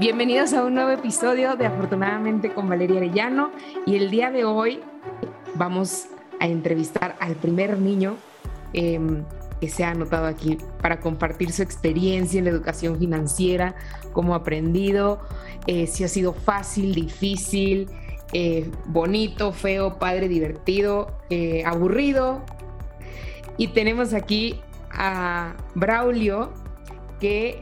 Bienvenidos a un nuevo episodio de Afortunadamente con Valeria Arellano y el día de hoy vamos a entrevistar al primer niño em, que se ha anotado aquí para compartir su experiencia en la educación financiera, cómo ha aprendido, eh, si ha sido fácil, difícil, eh, bonito, feo, padre, divertido, eh, aburrido. Y tenemos aquí a Braulio que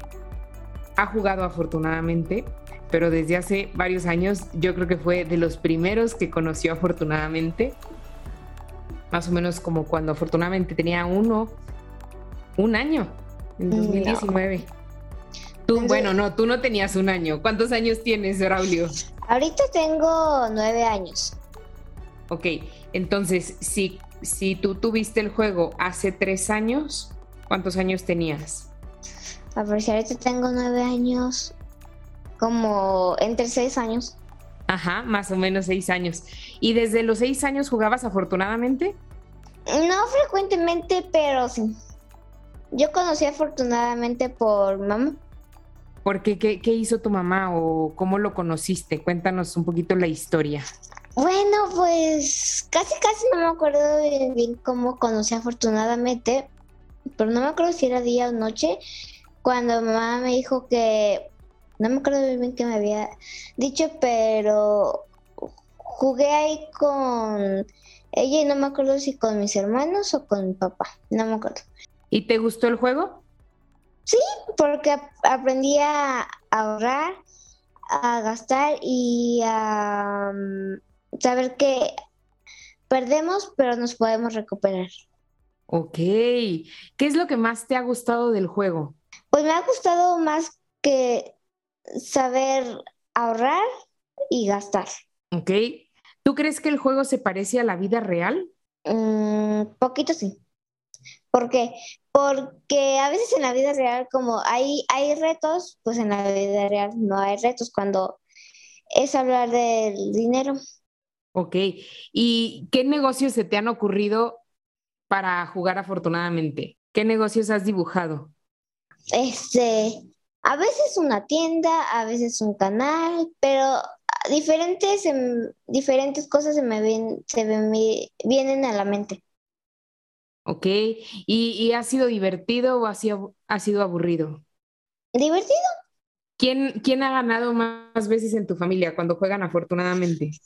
ha jugado afortunadamente, pero desde hace varios años yo creo que fue de los primeros que conoció afortunadamente, más o menos como cuando afortunadamente tenía uno, un año, en 2019. Tú, bueno, no, tú no tenías un año. ¿Cuántos años tienes, Braulio? Ahorita tengo nueve años. Ok, entonces, si, si tú tuviste el juego hace tres años, ¿cuántos años tenías? A ver, si ahorita tengo nueve años, como entre seis años. Ajá, más o menos seis años. ¿Y desde los seis años jugabas afortunadamente? No frecuentemente, pero sí. Yo conocí afortunadamente por mamá. ¿Por qué? ¿Qué, qué hizo tu mamá o cómo lo conociste? Cuéntanos un poquito la historia. Bueno, pues casi casi no me acuerdo bien, bien cómo conocí afortunadamente, pero no me acuerdo si era día o noche, cuando mamá me dijo que, no me acuerdo bien, bien qué me había dicho, pero jugué ahí con ella y no me acuerdo si con mis hermanos o con mi papá, no me acuerdo. ¿Y te gustó el juego? Sí, porque ap- aprendí a ahorrar, a gastar y a mm, saber que perdemos, pero nos podemos recuperar. Ok. ¿Qué es lo que más te ha gustado del juego? Pues me ha gustado más que saber ahorrar y gastar. Ok. ¿Tú crees que el juego se parece a la vida real? Mm, poquito sí. ¿Por qué? Porque a veces en la vida real, como hay, hay retos, pues en la vida real no hay retos cuando es hablar del dinero. Ok. ¿Y qué negocios se te han ocurrido para jugar afortunadamente? ¿Qué negocios has dibujado? Este, a veces una tienda, a veces un canal, pero diferentes, em, diferentes cosas se me ven, se me vienen a la mente. Ok. ¿Y, y ha sido divertido o ha sido, ha sido aburrido? ¿Divertido? ¿Quién, quién ha ganado más veces en tu familia cuando juegan afortunadamente?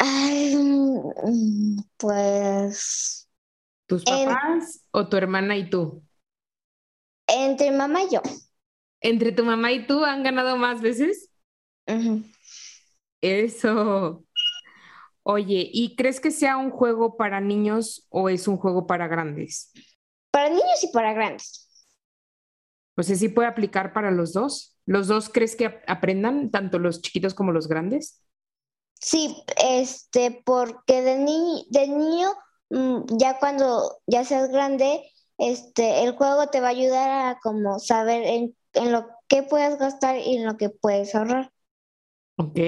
Ay, mm, pues ¿Tus En- papás o tu hermana y tú? Entre mamá y yo. ¿Entre tu mamá y tú han ganado más veces? Eso. Oye, ¿y crees que sea un juego para niños o es un juego para grandes? Para niños y para grandes. O sea, ¿sí puede aplicar para los dos? ¿Los dos crees que ap- aprendan, tanto los chiquitos como los grandes? Sí, este, porque de ni de niño, mm, ya cuando ya seas grande, este, el juego te va a ayudar a como saber en, en lo que puedes gastar y en lo que puedes ahorrar. Ok.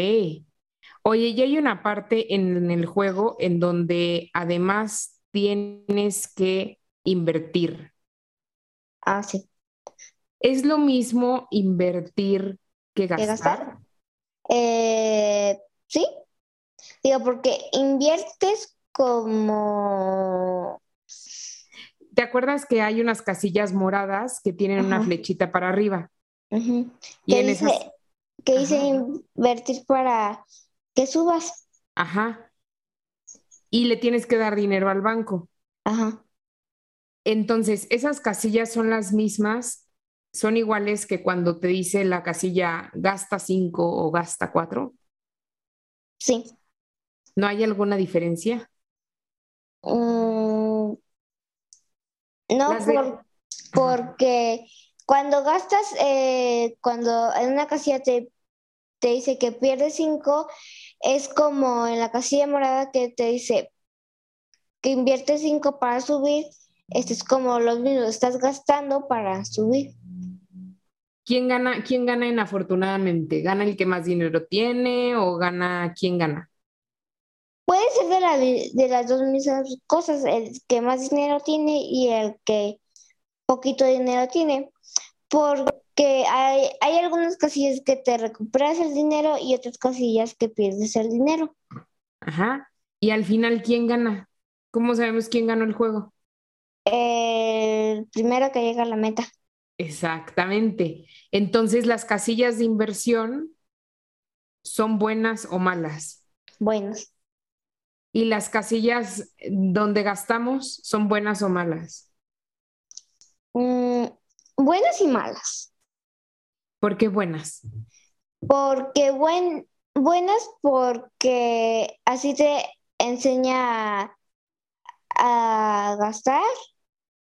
Oye, y hay una parte en el juego en donde además tienes que invertir. Ah, sí. ¿Es lo mismo invertir que ¿Que gastar? gastar? Eh, sí, digo, porque inviertes como... ¿Te acuerdas que hay unas casillas moradas que tienen una Ajá. flechita para arriba? Ujú. Y en dice, esas, que dice Ajá. invertir para que subas. ajá, y le tienes que dar dinero al banco. Ajá. Entonces, esas casillas son las mismas, son iguales que cuando te dice la casilla gasta cinco o gasta cuatro. Sí. ¿No hay alguna diferencia? Mm, no, por- porque cuando gastas, eh, cuando en una casilla te, te dice que pierdes 5, es como en la casilla morada que te dice que inviertes 5 para subir. Este es como lo mismo, estás gastando para subir. ¿Quién gana, quién gana en afortunadamente? ¿Gana el que más dinero tiene o gana quién gana? Puede ser de, la- de las dos mismas cosas, el que más dinero tiene y el que poquito dinero tiene, porque que hay, hay algunas casillas que te recuperas el dinero y otras casillas que pierdes el dinero. Ajá. Y al final, ¿quién gana? ¿Cómo sabemos quién ganó el juego? El primero que llega a la meta. Exactamente. Entonces, las casillas de inversión son buenas o malas. Buenas. ¿Y las casillas donde gastamos son buenas o malas? Mm, buenas y malas. ¿Por qué buenas? Porque buen, buenas porque así te enseña a, gastar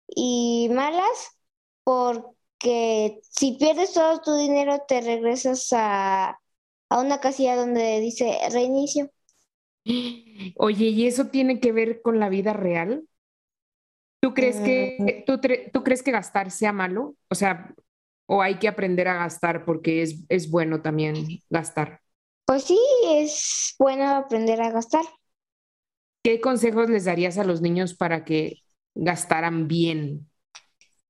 y malas porque si pierdes todo tu dinero te regresas a, a una casilla donde dice reinicio. Oye, ¿y eso tiene que ver con la vida real? ¿Tú crees que, tú, tú crees que gastar sea malo? O sea, o hay que aprender a gastar porque es, es bueno también gastar. Pues sí, es bueno aprender a gastar. ¿Qué consejos les darías a los niños para que gastaran bien?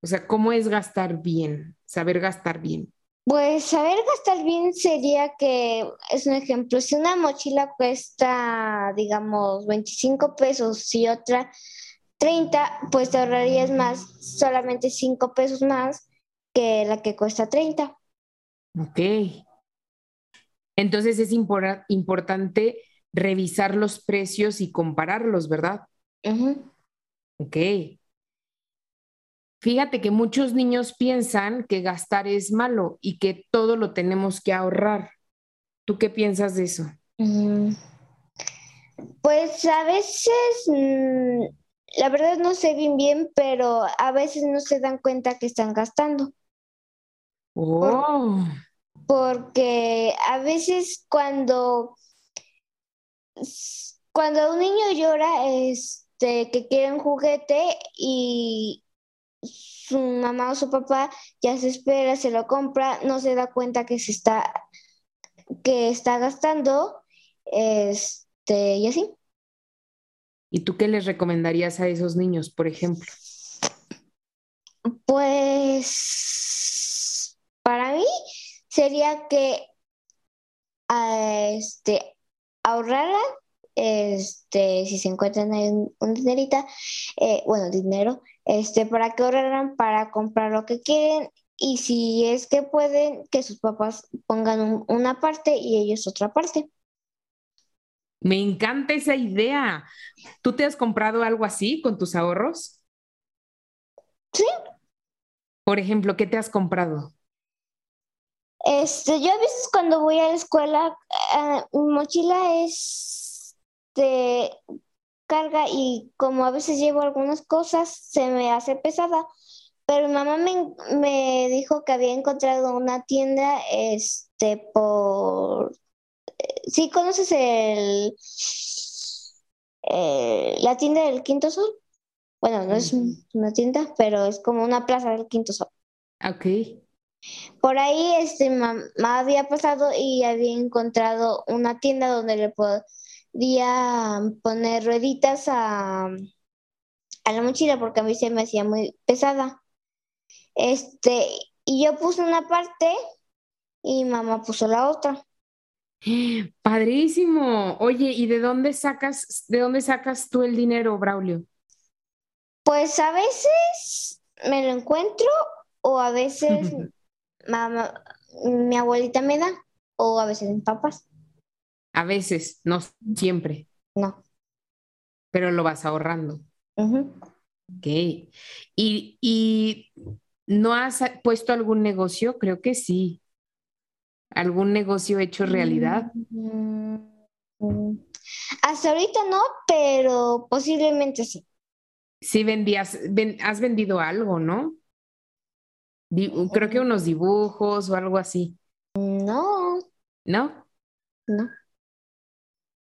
O sea, ¿cómo es gastar bien? Saber gastar bien. Pues saber gastar bien sería que, es un ejemplo, si una mochila cuesta, digamos, 25 pesos y otra 30, pues te ahorrarías más, solamente 5 pesos más que la que cuesta 30. Ok. Entonces es importante revisar los precios y compararlos, ¿verdad? Ok. Fíjate que muchos niños piensan que gastar es malo y que todo lo tenemos que ahorrar. ¿Tú qué piensas de eso? Mm. Pues a veces, mm, la verdad no sé bien bien, pero a veces no se dan cuenta que están gastando. Oh. porque a veces cuando cuando un niño llora, este, que quiere un juguete y su mamá o su papá ya se espera, se lo compra, no se da cuenta que se está, que está gastando, este, y así. ¿Y tú qué les recomendarías a esos niños, por ejemplo? Pues para mí sería que este, ahorraran, este, si se encuentran en un dinerita, eh, bueno, dinero, este, para que ahorraran para comprar lo que quieren y si es que pueden, que sus papás pongan una parte y ellos otra parte. Me encanta esa idea. ¿Tú te has comprado algo así con tus ahorros? Sí. Por ejemplo, ¿qué te has comprado? Este, yo a veces cuando voy a la escuela, eh, mi mochila es de carga y como a veces llevo algunas cosas, se me hace pesada. Pero mi mamá me, dijo que había encontrado una tienda, este, por... Eh, ¿Sí conoces el... Eh, la tienda del Quinto Sol? Bueno, no es una tienda, pero es como una plaza del Quinto Sol. Ok. Por ahí este, mamá había pasado y había encontrado una tienda donde le podía poner rueditas a, a la mochila porque a mí se me hacía muy pesada. Este, y yo puse una parte y mamá puso la otra. Padrísimo. Oye, ¿y de dónde sacas, de dónde sacas tú el dinero, Braulio? Pues a veces me lo encuentro o a veces mamá, mi abuelita me da o a veces mis papás. A veces, no siempre. No. Pero lo vas ahorrando. Ok. ¿Y, ¿Y no has puesto algún negocio? Creo que sí. ¿Algún negocio hecho realidad? Mm, hasta ahorita no, pero posiblemente sí. Sí vendías, has vendido algo, ¿no? creo que unos dibujos o algo así. No. ¿No? No.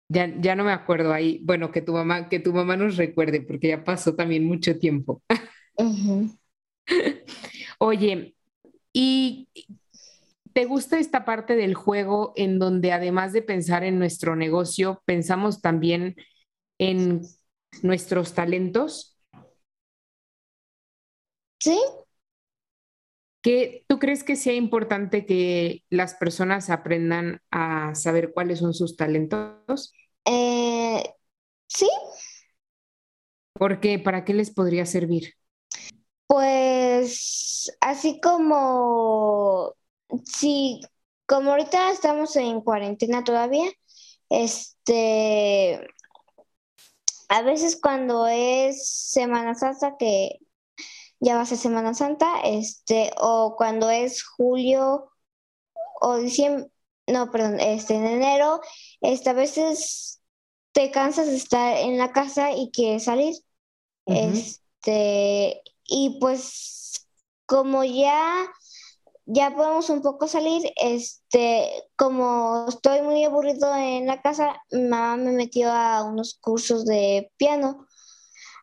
Ya, ya no me acuerdo ahí. Bueno, que tu mamá, que tu mamá nos recuerde, porque ya pasó también mucho tiempo. Oye, ¿y te gusta esta parte del juego en donde además de pensar en nuestro negocio, pensamos también en nuestros talentos? Sí, ¿Qué, ¿Tú crees que sea importante que las personas aprendan a saber cuáles son sus talentos? Eh, sí. Porque ¿para qué les podría servir? Pues así como, sí, como ahorita estamos en cuarentena todavía, este, a veces cuando es Semana Santa, que ya va a ser Semana Santa, este, o cuando es julio o diciembre, no, perdón, este, en enero, este, a veces te cansas de estar en la casa y quieres salir. Este, y pues como ya ya podemos un poco salir, este, como estoy muy aburrido en la casa, mi mamá me metió a unos cursos de piano.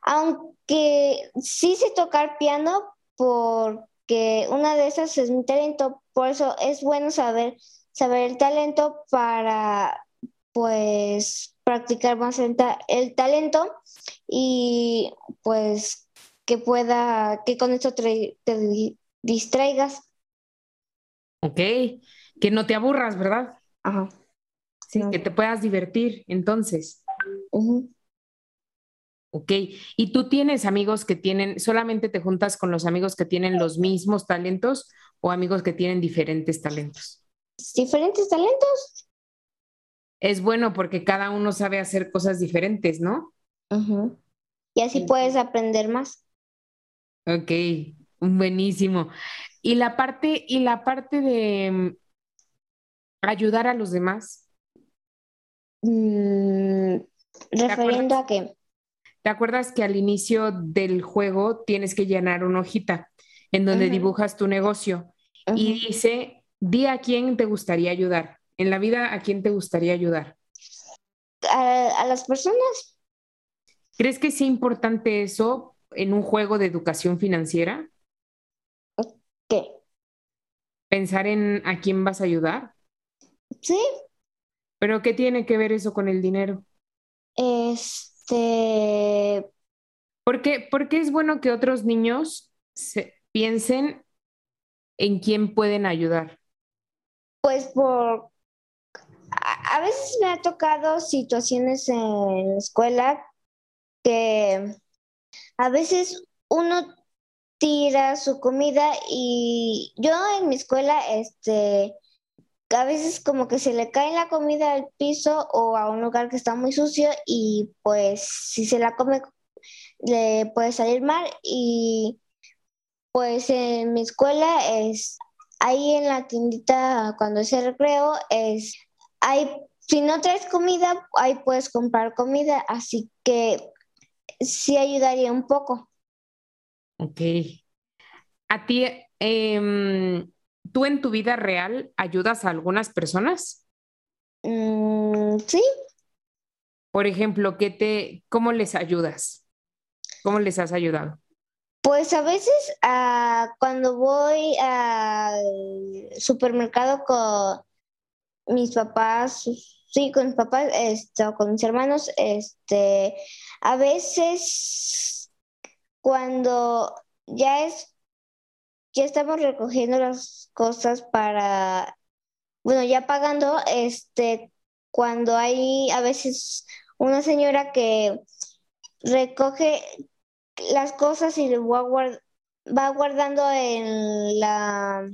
Aunque sí sé tocar piano porque una de esas es mi talento, por eso es bueno saber saber el talento para pues practicar más el, talento y pues que pueda, que con esto te, distraigas. Ok, que no te aburras, ¿verdad? Ajá. Sí, que te puedas divertir, entonces. Ok, ¿y tú tienes amigos que tienen, solamente te juntas con los amigos que tienen los mismos talentos o amigos que tienen diferentes talentos? Diferentes talentos. Es bueno porque cada uno sabe hacer cosas diferentes, ¿no? Y así puedes aprender más. Ok, buenísimo. Y la parte, y la parte de mm, ayudar a los demás. Mm, referiendo a qué? ¿Te acuerdas que al inicio del juego tienes que llenar una hojita en donde dibujas tu negocio y dice, di a quién te gustaría ayudar? En la vida, ¿a quién te gustaría ayudar? A, las personas. ¿Crees que sea importante eso en un juego de educación financiera? ¿Qué? ¿Pensar en a quién vas a ayudar? Sí. ¿Pero qué tiene que ver eso con el dinero? Es este... ¿Por qué, es bueno que otros niños se, piensen en quién pueden ayudar? Pues por... A, veces me ha tocado situaciones en la escuela que a veces uno tira su comida y yo en mi escuela, este, a veces como que se le cae la comida al piso o a un lugar que está muy sucio y pues si se la come le puede salir mal y pues en mi escuela es ahí en la tiendita cuando es el recreo es hay si no traes comida ahí puedes comprar comida así que sí ayudaría un poco. Ok. A ti, eh, ¿Tú en tu vida real ayudas a algunas personas? Mm, sí. Por ejemplo, ¿qué te, ¿cómo les ayudas? ¿Cómo les has ayudado? Pues a veces ah, cuando voy al supermercado con mis papás, sí, con mis papás, este, con mis hermanos, este, a veces cuando ya es ya estamos recogiendo las cosas para, bueno, ya pagando, este, cuando hay a veces una señora que recoge las cosas y va, va guardando en la,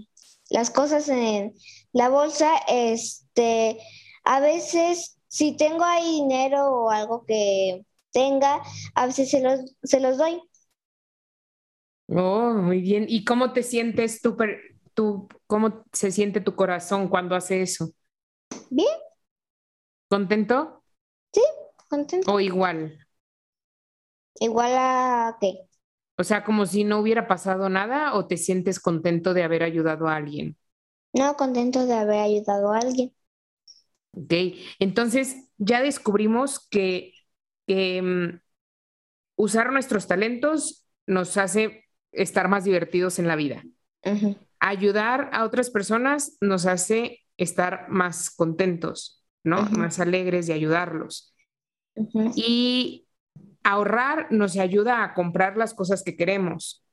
las cosas en la bolsa, este, a veces si tengo ahí dinero o algo que tenga, a veces se los, se los doy. Oh, muy bien. ¿Y cómo te sientes tú, tú, cómo se siente tu corazón cuando hace eso? Bien. ¿Contento? Sí, contento. ¿O igual? ¿Igual a qué? O sea, como si no hubiera pasado nada o te sientes contento de haber ayudado a alguien? No, contento de haber ayudado a alguien. Ok, entonces ya descubrimos que, mm, usar nuestros talentos nos hace estar más divertidos en la vida. Ayudar a otras personas nos hace estar más contentos, ¿no? Más alegres de ayudarlos. Y ahorrar nos ayuda a comprar las cosas que queremos.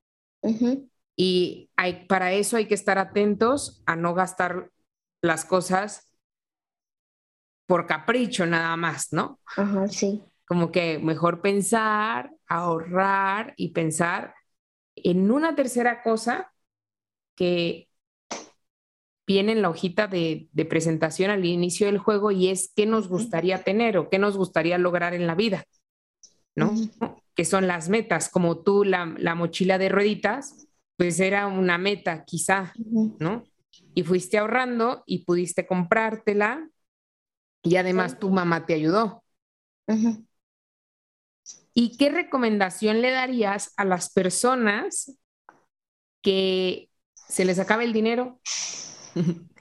Y hay, para eso hay que estar atentos a no gastar las cosas por capricho nada más, ¿no? Ajá, sí. Como que mejor pensar, ahorrar y pensar en una tercera cosa que viene en la hojita de, presentación al inicio del juego y es qué nos gustaría tener o qué nos gustaría lograr en la vida, ¿no? Que son las metas, como tú la, mochila de rueditas, pues era una meta quizá, ¿no? Y fuiste ahorrando y pudiste comprártela y además tu mamá te ayudó. ¿Y qué recomendación le darías a las personas que se les acaba el dinero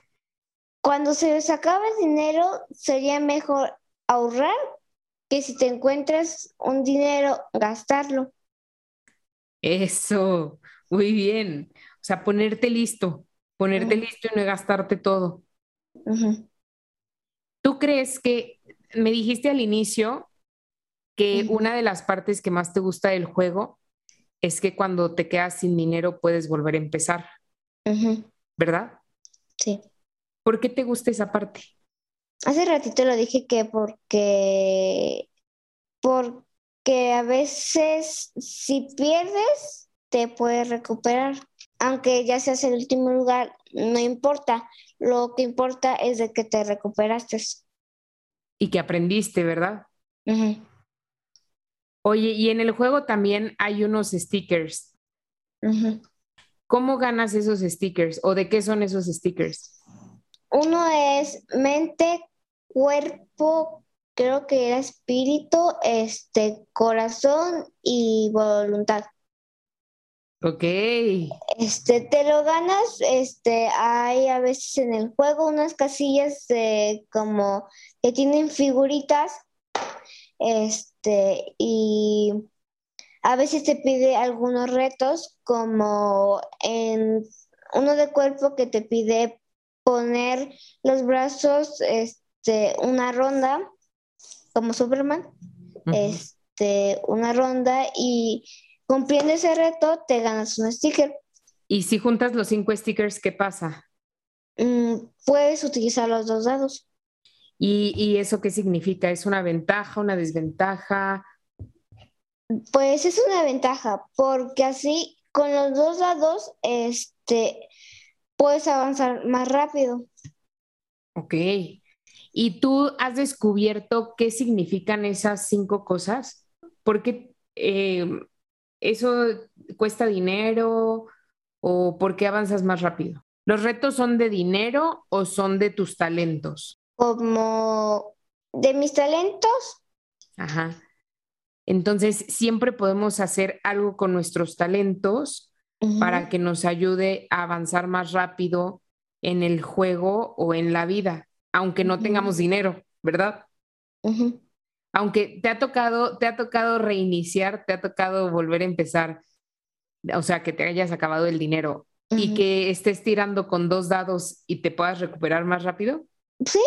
Cuando se les acaba el dinero, sería mejor ahorrar que si te encuentras un dinero, gastarlo. Eso, muy bien. O sea, ponerte listo, ponerte listo y no gastarte todo. ¿Tú crees que, me dijiste al inicio que una de las partes que más te gusta del juego es que cuando te quedas sin dinero puedes volver a empezar, ¿verdad? Sí. ¿Por qué te gusta esa parte? Hace ratito lo dije que porque, porque a veces si pierdes, te puedes recuperar. Aunque ya seas el último lugar, no importa. Lo que importa es de que te recuperaste. Y que aprendiste, ¿verdad? Oye, y en el juego también hay unos stickers. ¿Cómo ganas esos stickers o de qué son esos stickers? Uno es mente, cuerpo, creo que era espíritu, este, corazón y voluntad. Ok. Este, te lo ganas, este, hay a veces en el juego unas casillas de, como que tienen figuritas, este, y a veces te pide algunos retos, como en uno de cuerpo que te pide poner los brazos, este, una ronda, como Superman, este, una ronda y cumpliendo ese reto te ganas un sticker. Y si juntas los cinco stickers, ¿qué pasa? Mm, puedes utilizar los dos dados. ¿Y, ¿Y, eso qué significa? ¿Es una ventaja, una desventaja? Pues es una ventaja, porque así con los dos dados, este, puedes avanzar más rápido. Ok. ¿Y tú has descubierto qué significan esas cinco cosas? Porque eh, eso cuesta dinero o por qué avanzas más rápido. ¿Los retos son de dinero o son de tus talentos? Como de mis talentos. Ajá. Entonces, siempre podemos hacer algo con nuestros talentos para que nos ayude a avanzar más rápido en el juego o en la vida, aunque no tengamos dinero, ¿verdad? Aunque te ha tocado, te ha tocado reiniciar, te ha tocado volver a empezar, o sea, que te hayas acabado el dinero y que estés tirando con dos dados y te puedas recuperar más rápido. Sí,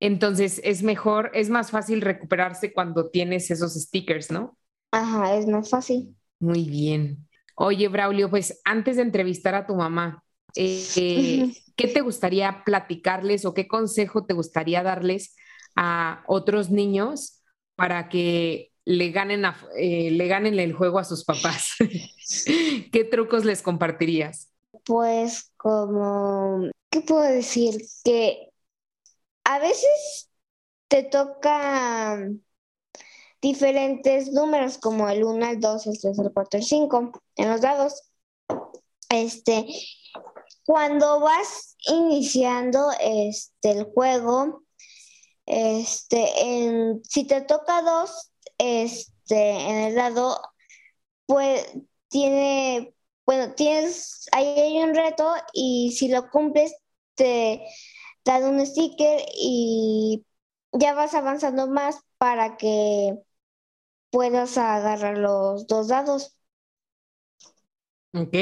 entonces es mejor, es más fácil recuperarse cuando tienes esos stickers, ¿no? Ajá, es más fácil. Muy bien. Oye, Braulio, pues antes de entrevistar a tu mamá, eh, ¿qué te gustaría platicarles o qué consejo te gustaría darles a otros niños para que le ganen, eh, le ganen el juego a sus papás? ¿Qué trucos les compartirías? Pues como, ¿qué puedo decir? Que a veces te toca diferentes números como el 1, el 2, el 3, el 4, el 5 en los dados. Este, cuando vas iniciando este, el juego, este, en, si te toca 2 este, en el dado, pues tiene, bueno, tienes, ahí hay un reto y si lo cumples, te dan un sticker y ya vas avanzando más para que puedas agarrar los dos dados. Ok,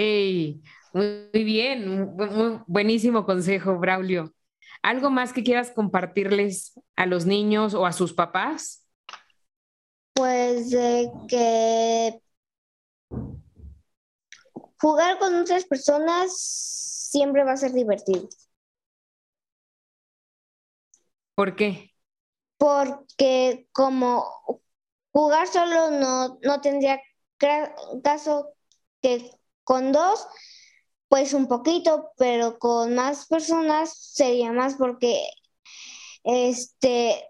muy, bien, buenísimo consejo, Braulio. ¿Algo más que quieras compartirles a los niños o a sus papás? Pues de que jugar con otras personas siempre va a ser divertido. ¿Por qué? Porque como jugar solo no, no tendría caso que con dos, pues un poquito, pero con más personas sería más porque este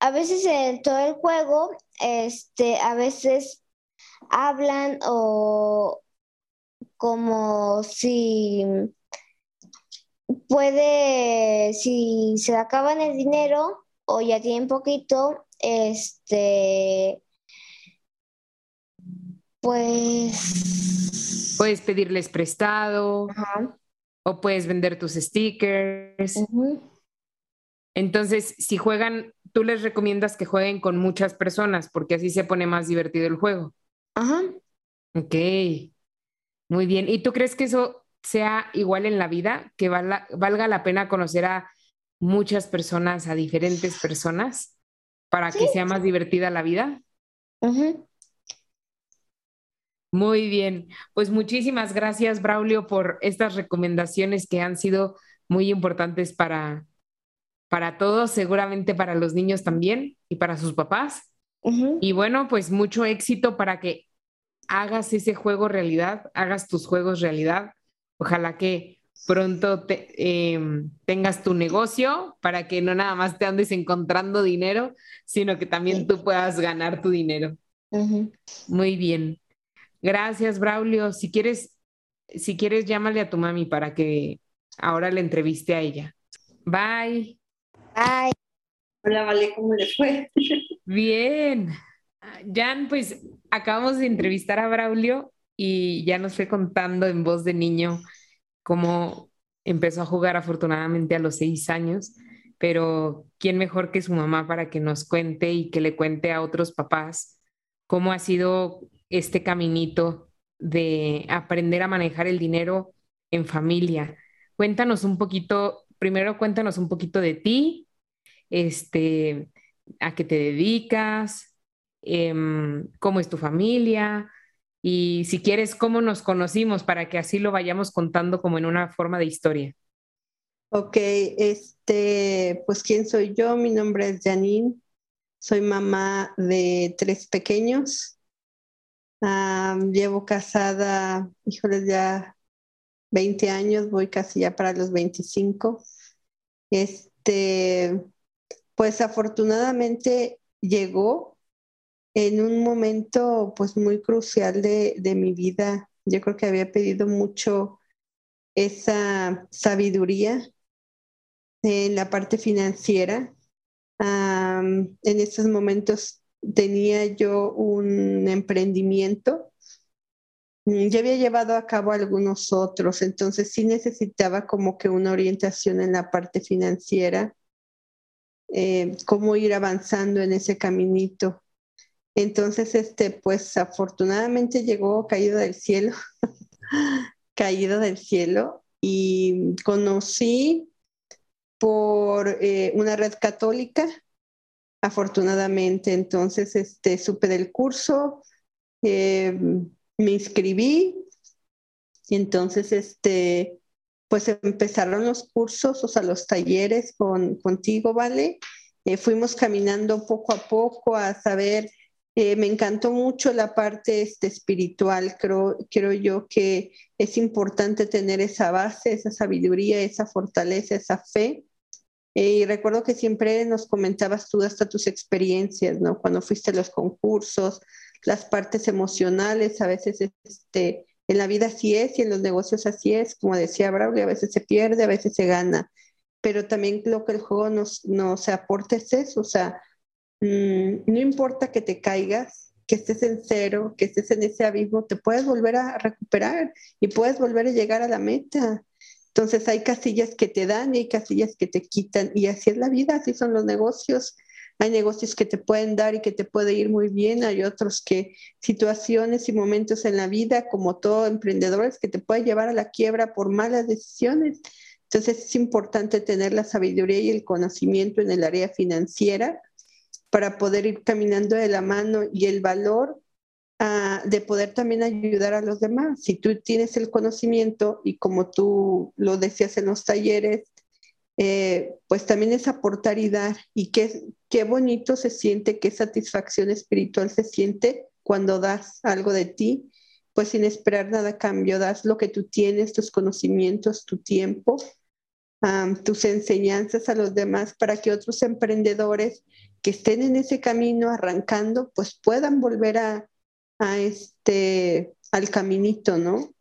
a veces en todo el juego, este, a veces hablan o como si puede, si se acaban el dinero o ya tienen poquito, este, pues... Puedes pedirles prestado o puedes vender tus stickers. Entonces, si juegan, tú les recomiendas que jueguen con muchas personas porque así se pone más divertido el juego. Ajá. Ok, muy bien. ¿Y tú crees que eso sea igual en la vida, que valga la pena conocer a muchas personas, a diferentes personas, para que sea más divertida la vida? Muy bien, pues muchísimas gracias, Braulio, por estas recomendaciones que han sido muy importantes para, para todos, seguramente para los niños también y para sus papás. Y bueno, pues mucho éxito para que hagas ese juego realidad, hagas tus juegos realidad Ojalá que pronto em, tengas tu negocio para que no nada más te andes encontrando dinero, sino que también tú puedas ganar tu dinero. Muy bien. Gracias, Braulio. Si quieres, si quieres, llámale a tu mami para que ahora le entreviste a ella. Bye. Bye. Hola, Vale, ¿cómo le fue? Bien. Jan, pues acabamos de entrevistar a Braulio y ya nos fue contando en voz de niño cómo empezó a jugar afortunadamente a los seis años, pero ¿quién mejor que su mamá para que nos cuente y que le cuente a otros papás cómo ha sido este caminito de aprender a manejar el dinero en familia? Cuéntanos un poquito, primero cuéntanos un poquito de ti, este, a qué te dedicas, em, cómo es tu familia, y si quieres, cómo nos conocimos para que así lo vayamos contando como en una forma de historia. Ok, este, pues quién soy yo, mi nombre es Janine, soy mamá de tres pequeños, llevo casada, híjoles, ya 20 años, voy casi ya para los 25. Este, pues afortunadamente llegó en un momento pues muy crucial de, mi vida. Yo creo que había pedido mucho esa sabiduría en la parte financiera. en estos momentos tenía yo un emprendimiento. Mm, ya había llevado a cabo algunos otros, entonces sí necesitaba como que una orientación en la parte financiera, eh, cómo ir avanzando en ese caminito. Entonces, este, pues afortunadamente llegó caído del cielo, caído del cielo, y conocí por eh, una red católica, afortunadamente. Entonces, este, supe del curso, eh, me inscribí, y entonces, este, pues empezaron los cursos, o sea, los talleres con, contigo, ¿vale? Eh, fuimos caminando poco a poco a saber eh, me encantó mucho la parte este, espiritual, creo, creo yo que es importante tener esa base, esa sabiduría, esa fortaleza, esa fe. Eh, y recuerdo que siempre nos comentabas tú hasta tus experiencias, ¿no? Cuando fuiste a los concursos, las partes emocionales, a veces este, en la vida así es y en los negocios así es, como decía Braulio, a veces se pierde, a veces se gana, pero también lo que el juego nos, nos aporta es eso, o sea, Mm, no importa que te caigas, que estés en cero, que estés en ese abismo, te puedes volver a recuperar y puedes volver a llegar a la meta. Entonces hay casillas que te dan y hay casillas que te quitan y así es la vida, así son los negocios. Hay negocios que te pueden dar y que te puede ir muy bien, hay otros que situaciones y momentos en la vida, como todo emprendedores, que te pueden llevar a la quiebra por malas decisiones. Entonces es importante tener la sabiduría y el conocimiento en el área financiera para poder ir caminando de la mano y el valor ah, de poder también ayudar a los demás. Si tú tienes el conocimiento y como tú lo decías en los talleres, eh, pues también es aportar y dar. Y qué, qué bonito se siente, qué satisfacción espiritual se siente cuando das algo de ti, pues sin esperar nada a cambio, das lo que tú tienes, tus conocimientos, tu tiempo, tus enseñanzas a los demás para que otros emprendedores que estén en ese camino arrancando, pues puedan volver a, este, al caminito, ¿no?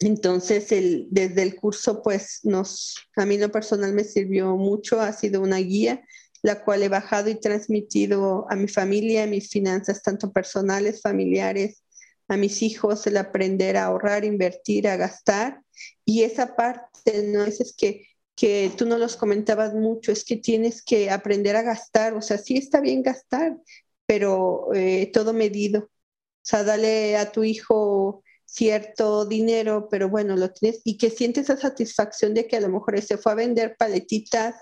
Entonces, el, desde el curso, pues nos, a mí lo personal me sirvió mucho, ha sido una guía, la cual he bajado y transmitido a mi familia, a mis finanzas, tanto personales, familiares, a mis hijos, el aprender a ahorrar, invertir, a gastar. Y esa parte, ¿no? Es, es que, que tú no los comentabas mucho, es que tienes que aprender a gastar, o sea, sí está bien gastar, pero eh, todo medido. O sea, dale a tu hijo cierto dinero, pero bueno, lo tienes y que sientes esa satisfacción de que a lo mejor se fue a vender paletitas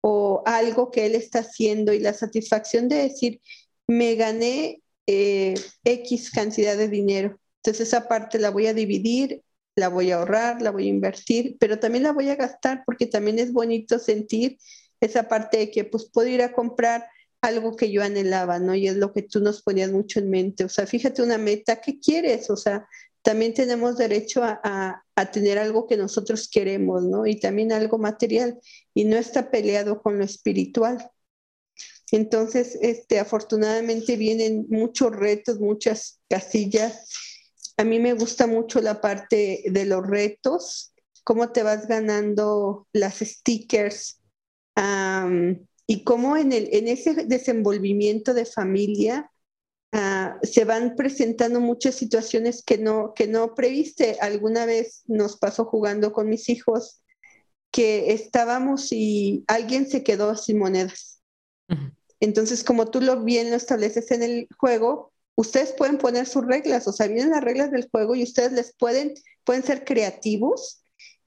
o algo que él está haciendo y la satisfacción de decir, me gané eh, X cantidad de dinero. Entonces esa parte la voy a dividir, la voy a ahorrar, la voy a invertir, pero también la voy a gastar porque también es bonito sentir esa parte de que pues puedo ir a comprar algo que yo anhelaba, ¿no? Y es lo que tú nos ponías mucho en mente. O sea, fíjate una meta, ¿qué quieres? O sea, también tenemos derecho a, tener algo que nosotros queremos, ¿no? Y también algo material, y no está peleado con lo espiritual. Entonces, este, afortunadamente vienen muchos retos, muchas casillas. A mí me gusta mucho la parte de los retos, cómo te vas ganando las stickers y cómo en, el, en ese desenvolvimiento de familia Ah, se van presentando muchas situaciones que no, que no previste. Alguna vez nos pasó jugando con mis hijos que estábamos y alguien se quedó sin monedas. Entonces, como tú lo bien lo estableces en el juego, ustedes pueden poner sus reglas, o sea, vienen las reglas del juego y ustedes les pueden, pueden ser creativos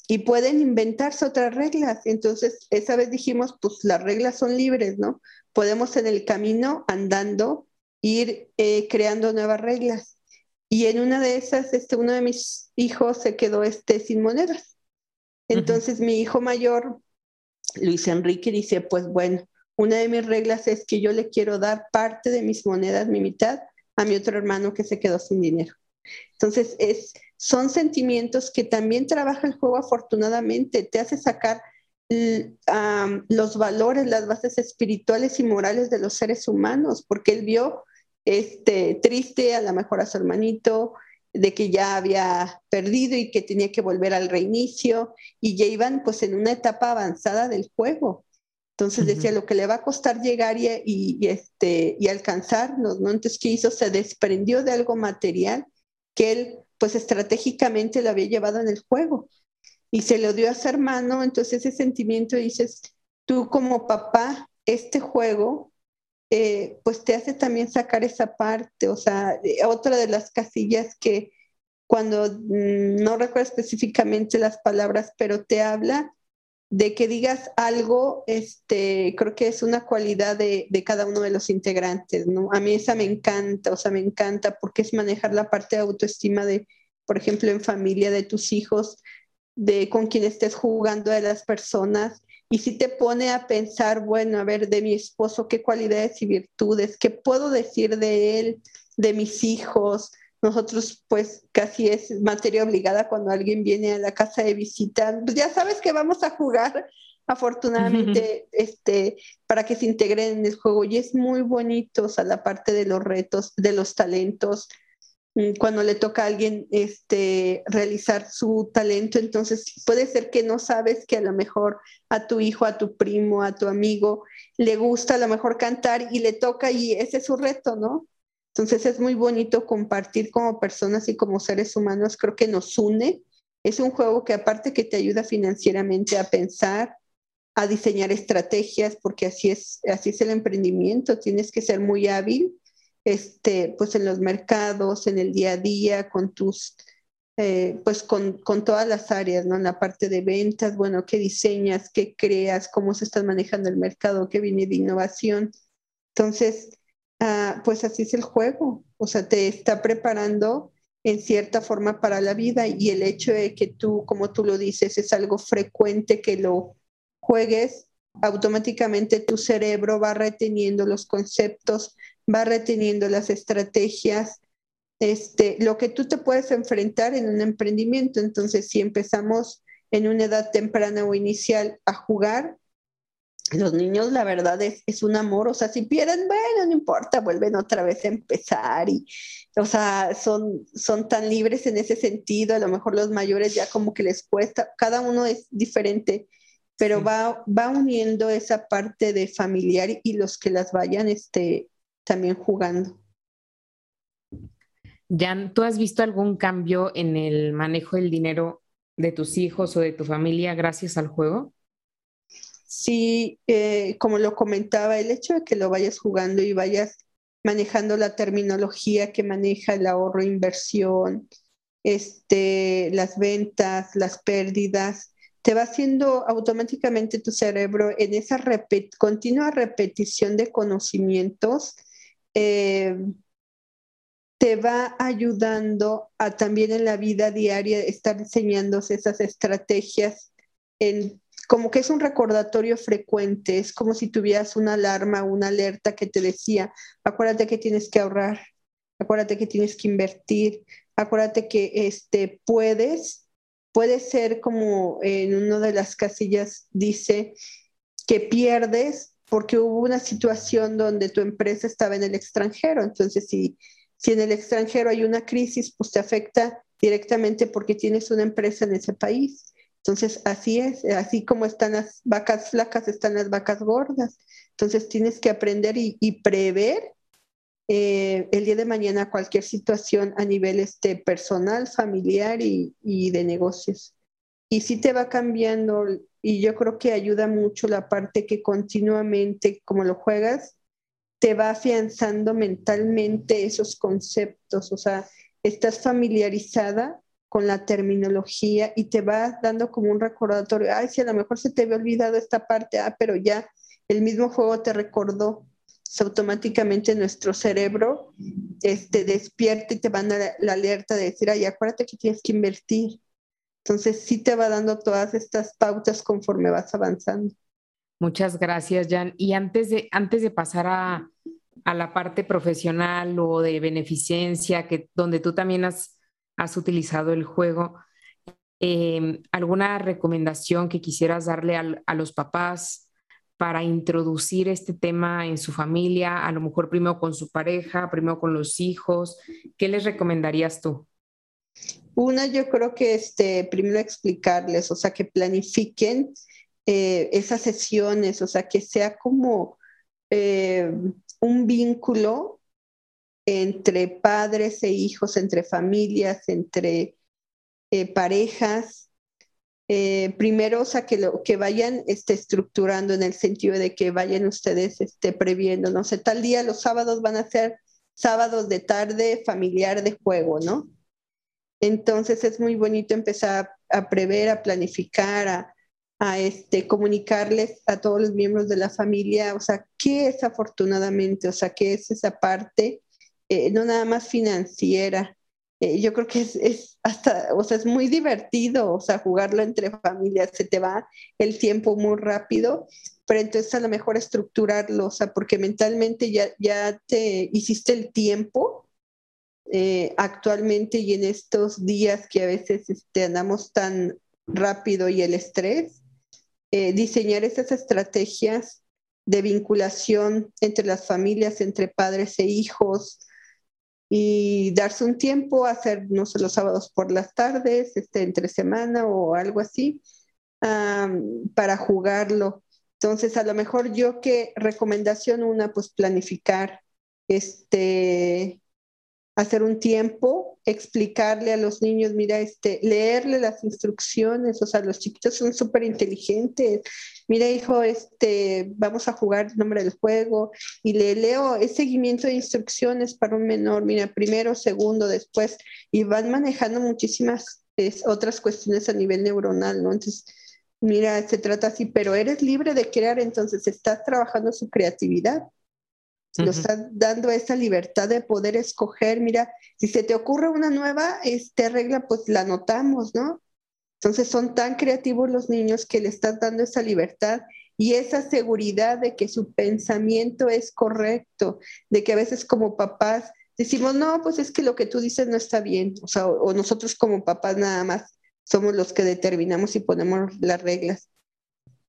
y pueden inventarse otras reglas. Entonces, esa vez dijimos, pues las reglas son libres, ¿no? Podemos en el camino andando ir eh, creando nuevas reglas. Y en una de esas, este, uno de mis hijos se quedó este, sin monedas. Entonces mi hijo mayor, Luis Enrique, dice, pues bueno, una de mis reglas es que yo le quiero dar parte de mis monedas, mi mitad, a mi otro hermano que se quedó sin dinero. Entonces, es, son sentimientos que también trabaja el juego afortunadamente, te hace sacar los valores, las bases espirituales y morales de los seres humanos, porque él vio este, triste a lo mejor a su hermanito, de que ya había perdido y que tenía que volver al reinicio, y ya iban pues en una etapa avanzada del juego. Entonces decía, lo que le va a costar llegar y, y, este, y alcanzarnos, ¿no? Entonces, ¿qué hizo? Se desprendió de algo material que él pues estratégicamente lo había llevado en el juego y se lo dio a su hermano, entonces ese sentimiento dices, tú como papá, este juego eh, pues te hace también sacar esa parte, o sea, eh, otra de las casillas que cuando mm, no recuerdo específicamente las palabras, pero te habla de que digas algo, este, creo que es una cualidad de, de, cada uno de los integrantes, ¿no? A mí esa me encanta, o sea, me encanta porque es manejar la parte de autoestima de, por ejemplo, en familia de tus hijos, de con quien estés jugando, de las personas, y si te pone a pensar, bueno, a ver, de mi esposo, qué cualidades y virtudes, qué puedo decir de él, de mis hijos. Nosotros, pues, casi es materia obligada cuando alguien viene a la casa de visita. Pues ya sabes que vamos a jugar, afortunadamente, este, para que se integren en el juego. Y es muy bonito, o sea, la parte de los retos, de los talentos, Mm, cuando le toca a alguien este, realizar su talento, entonces puede ser que no sabes que a lo mejor a tu hijo, a tu primo, a tu amigo le gusta a lo mejor cantar y le toca y ese es su reto, ¿no? Entonces es muy bonito compartir como personas y como seres humanos, creo que nos une. Es un juego que aparte que te ayuda financieramente a pensar, a diseñar estrategias, porque así es, así es el emprendimiento, tienes que ser muy hábil este, pues en los mercados, en el día a día, con tus, eh, pues con, con, todas las áreas, ¿no? En la parte de ventas, bueno, qué diseñas, qué creas, cómo se está manejando el mercado, qué viene de innovación. Entonces, ah, pues así es el juego. o sea, te está preparando en cierta forma para la vida y el hecho de que tú, como tú lo dices, es algo frecuente que lo juegues, automáticamente tu cerebro va reteniendo los conceptos, va reteniendo las estrategias, este, lo que tú te puedes enfrentar en un emprendimiento. Entonces, si empezamos en una edad temprana o inicial a jugar, los niños, la verdad, es, es, un amor. O sea, si pierden, bueno, no importa, vuelven otra vez a empezar. Y, o sea, son, son tan libres en ese sentido. A lo mejor los mayores ya como que les cuesta. Cada uno es diferente, pero va, va uniendo esa parte de familiar y los que las vayan este, también jugando. Jan, ¿tú has visto algún cambio en el manejo del dinero de tus hijos o de tu familia gracias al juego? Sí, eh, como lo comentaba, el hecho de que lo vayas jugando y vayas manejando la terminología que maneja el ahorro, inversión, este, las ventas, las pérdidas, te va haciendo automáticamente tu cerebro en esa continua repetición de conocimientos. Eh, te va ayudando a también en la vida diaria estar enseñándose esas estrategias en como que es un recordatorio frecuente, es como si tuvieras una alarma, una alerta que te decía, acuérdate que tienes que ahorrar, acuérdate que tienes que invertir, acuérdate que este puedes, puede ser como en una de las casillas dice que pierdes porque hubo una situación donde tu empresa estaba en el extranjero, entonces si si en el extranjero hay una crisis, pues te afecta directamente porque tienes una empresa en ese país. Entonces, así es, así como están las vacas flacas, están las vacas gordas. Entonces, tienes que aprender y, prever eh, el día de mañana cualquier situación a nivel este, personal, familiar y, y de negocios. Y sí te va cambiando y yo creo que ayuda mucho la parte que continuamente, como lo juegas, te va afianzando mentalmente esos conceptos, o sea, estás familiarizada con la terminología y te va dando como un recordatorio, ay, si a lo mejor se te había olvidado esta parte, ah, pero ya el mismo juego te recordó, automáticamente nuestro cerebro este, despierta y te van a la alerta de decir, ay, acuérdate que tienes que invertir. Entonces sí te va dando todas estas pautas conforme vas avanzando. Muchas gracias, Jan. Y antes de, antes de pasar a, la parte profesional o de beneficencia, que, donde tú también has, has utilizado el juego, em, ¿alguna recomendación que quisieras darle a los papás para introducir este tema en su familia? A lo mejor primero con su pareja, primero con los hijos. ¿Qué les recomendarías tú? Una, yo creo que este, primero explicarles, o sea, que planifiquen eh, esas sesiones, o sea, que sea como eh, un vínculo entre padres e hijos, entre familias, entre eh, parejas. primero, o sea, que, lo, que vayan este, estructurando en el sentido de que vayan ustedes este, previendo, no sé, tal día los sábados van a ser sábados de tarde familiar de juego, ¿no? Entonces es muy bonito empezar a prever, a planificar, a, a este, comunicarles a todos los miembros de la familia, o sea, qué es afortunadamente, o sea, qué es esa parte, eh, no nada más financiera. Eh, yo creo que es, es, hasta, o sea, es muy divertido, o sea, jugarlo entre familias, se te va el tiempo muy rápido, pero entonces a lo mejor estructurarlo, o sea, porque mentalmente ya, ya te hiciste el tiempo eh, actualmente y en estos días que a veces este, andamos tan rápido y el estrés, eh, diseñar esas estrategias de vinculación entre las familias, entre padres e hijos y darse un tiempo, hacer, no sé, los sábados por las tardes, este, entre semana o algo así, para jugarlo. Entonces, a lo mejor yo qué recomendación una, pues planificar, este, hacer un tiempo, explicarle a los niños, mira, este, leerle las instrucciones, o sea, los chiquitos son súper inteligentes. Mira, hijo, este, vamos a jugar el nombre del juego y le leo el seguimiento de instrucciones para un menor, mira, primero, segundo, después, y van manejando muchísimas otras cuestiones a nivel neuronal, ¿no? Entonces, mira, se trata así, pero eres libre de crear, entonces estás trabajando su creatividad nos está dando esa libertad de poder escoger, mira, si se te ocurre una nueva este, regla, pues la notamos, ¿no? Entonces son tan creativos los niños que le estás dando esa libertad y esa seguridad de que su pensamiento es correcto, de que a veces como papás decimos, no, pues es que lo que tú dices no está bien, o nosotros como papás nada más somos los que determinamos y ponemos las reglas.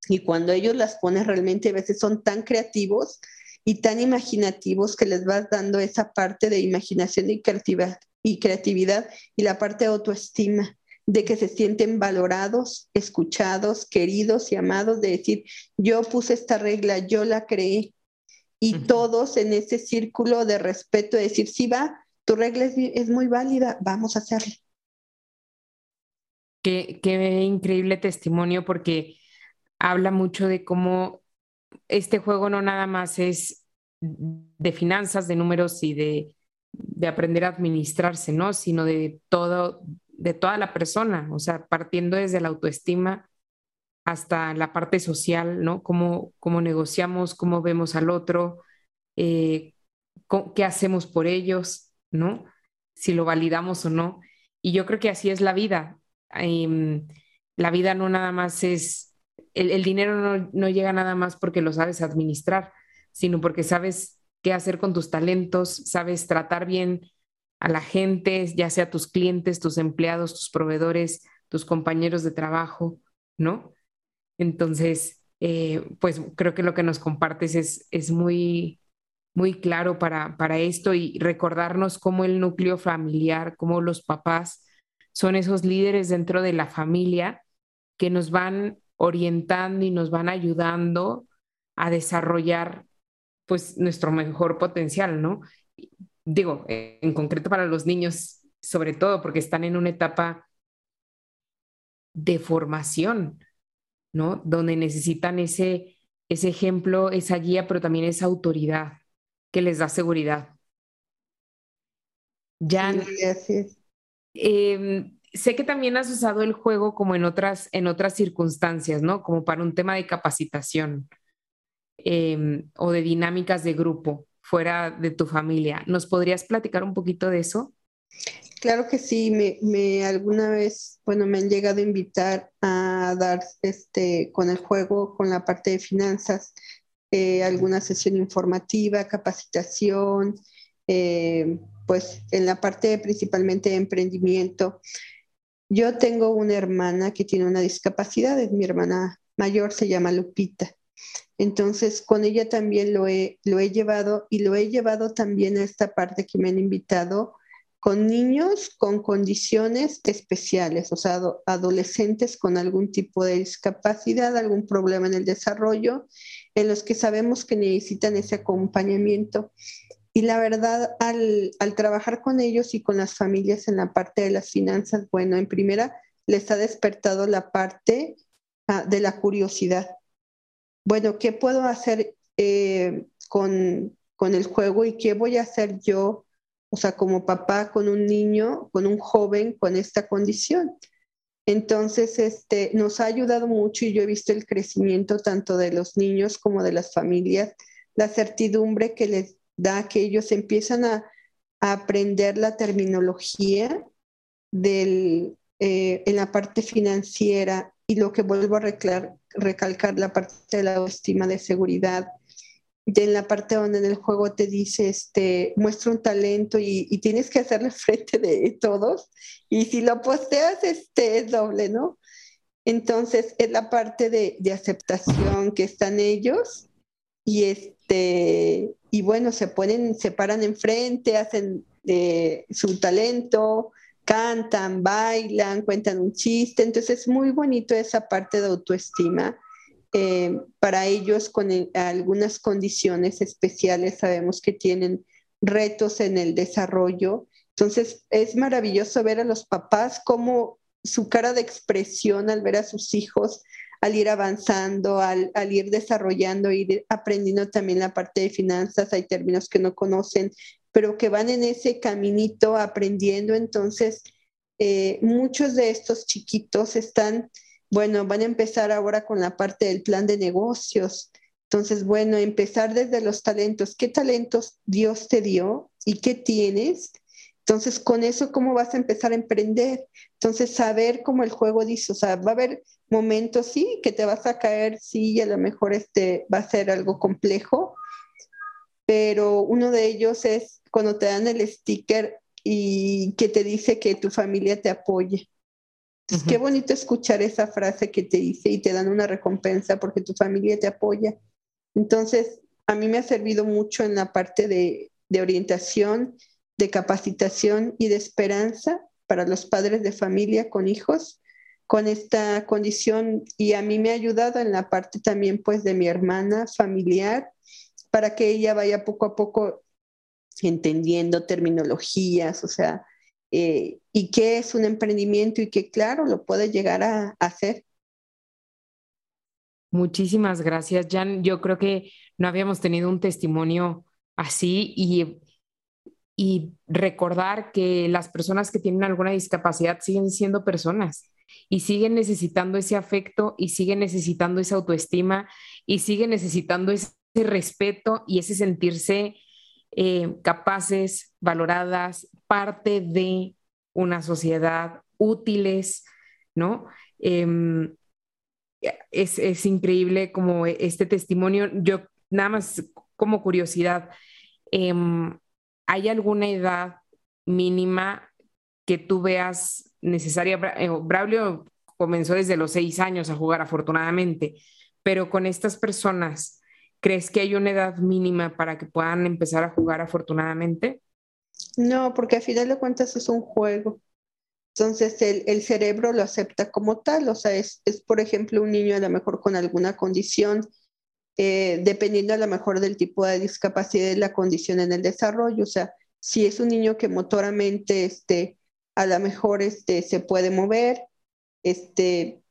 Y cuando ellos las ponen realmente a veces son tan creativos y tan imaginativos que les vas dando esa parte de imaginación y creatividad y, creatividad, y la parte de autoestima de que se sienten valorados, escuchados, queridos y amados, de decir, yo puse esta regla, yo la creé, y todos en ese círculo de respeto, de decir, sí va, tu regla es, muy válida, vamos a hacerla. Qué, qué increíble testimonio porque habla mucho de cómo este juego no nada más es de finanzas, de números y de, de aprender a administrarse, ¿no? Sino de todo, de toda la persona, o sea, partiendo desde la autoestima hasta la parte social, ¿no? Cómo, cómo negociamos, cómo vemos al otro, eh, qué hacemos por ellos, ¿no? Si lo validamos o no. Y yo creo que así es la vida. Em, la vida no nada más es, el, dinero no, no llega nada más porque lo sabes administrar, sino porque sabes qué hacer con tus talentos, sabes tratar bien a la gente, ya sea tus clientes, tus empleados, tus proveedores, tus compañeros de trabajo, ¿no? Entonces, eh, pues creo que lo que nos compartes es, es muy, muy claro para, para esto y recordarnos cómo el núcleo familiar, cómo los papás son esos líderes dentro de la familia que nos van orientando y nos van ayudando a desarrollar pues nuestro mejor potencial, ¿no? Digo, en concreto para los niños, sobre todo porque están en una etapa de formación, ¿no? Donde necesitan ese, ese ejemplo, esa guía, pero también esa autoridad que les da seguridad. Jan, em, sé que también has usado el juego como en otras, en otras circunstancias, ¿no? Como para un tema de capacitación em, o de dinámicas de grupo fuera de tu familia. ¿Nos podrías platicar un poquito de eso? Claro que sí, me, alguna vez, bueno, me han llegado a invitar a dar este con el juego, con la parte de finanzas, eh, alguna sesión informativa, capacitación, eh, pues en la parte principalmente de emprendimiento. Yo tengo una hermana que tiene una discapacidad, es mi hermana mayor, se llama Lupita. Entonces, con ella también lo he, lo he llevado y lo he llevado también a esta parte que me han invitado con niños con condiciones especiales, o sea, adolescentes con algún tipo de discapacidad, algún problema en el desarrollo, en los que sabemos que necesitan ese acompañamiento. Y la verdad, al, al trabajar con ellos y con las familias en la parte de las finanzas, bueno, en primera, les ha despertado la parte ah, de la curiosidad bueno, ¿qué puedo hacer eh, con, el juego y qué voy a hacer yo, o sea, como papá con un niño, con un joven con esta condición? Entonces, este, nos ha ayudado mucho y yo he visto el crecimiento tanto de los niños como de las familias, la certidumbre que les da que ellos empiezan a, aprender la terminología del, eh, en la parte financiera y lo que vuelvo a recalcar, la parte de la autoestima de seguridad, de en la parte donde en el juego te dice, este, muestra un talento y, tienes que hacerle frente de todos, y si lo posteas, este, es doble, ¿no? Entonces, es la parte de, aceptación que están ellos, y este, y bueno, se ponen, se paran enfrente, hacen de su talento, cantan, bailan, cuentan un chiste, entonces es muy bonito esa parte de autoestima. Eh, para ellos con algunas condiciones especiales. Sabemos que tienen retos en el desarrollo, entonces es maravilloso ver a los papás como su cara de expresión al ver a sus hijos, al ir avanzando, al, ir desarrollando, ir aprendiendo también la parte de finanzas, hay términos que no conocen, pero que van en ese caminito aprendiendo. Entonces, eh, muchos de estos chiquitos están, bueno, van a empezar ahora con la parte del plan de negocios. Entonces, bueno, empezar desde los talentos. ¿Qué talentos Dios te dio y qué tienes? Entonces, con eso, ¿cómo vas a empezar a emprender? Entonces, saber cómo el juego dice, o sea, va a haber momentos, sí, que te vas a caer, sí, y a lo mejor este va a ser algo complejo, pero uno de ellos es cuando te dan el sticker y que te dice que tu familia te apoye. Qué bonito escuchar esa frase que te dice y te dan una recompensa porque tu familia te apoya. Entonces, a mí me ha servido mucho en la parte de, de orientación de capacitación y de esperanza para los padres de familia con hijos con esta condición y a mí me ha ayudado en la parte también pues de mi hermana familiar para que ella vaya poco a poco entendiendo terminologías, o sea, eh, y qué es un emprendimiento y que claro, lo puede llegar a, hacer. Muchísimas gracias, Jan. Yo creo que no habíamos tenido un testimonio así y y recordar que las personas que tienen alguna discapacidad siguen siendo personas y siguen necesitando ese afecto y siguen necesitando esa autoestima y siguen necesitando ese respeto y ese sentirse eh, capaces, valoradas, parte de una sociedad, útiles, ¿no? Em, es, es, increíble como este testimonio. Yo nada más como curiosidad, eh, ¿hay alguna edad mínima que tú veas necesaria? Eh, Braulio comenzó desde los seis años a jugar afortunadamente, pero con estas personas, ¿crees que hay una edad mínima para que puedan empezar a jugar afortunadamente? No, porque a final de cuentas es un juego. Entonces el, cerebro lo acepta como tal, o sea, es, por ejemplo un niño a lo mejor con alguna condición eh, dependiendo a lo mejor del tipo de discapacidad y la condición en el desarrollo. O sea, si es un niño que motoramente este, a lo mejor este, se puede mover, este,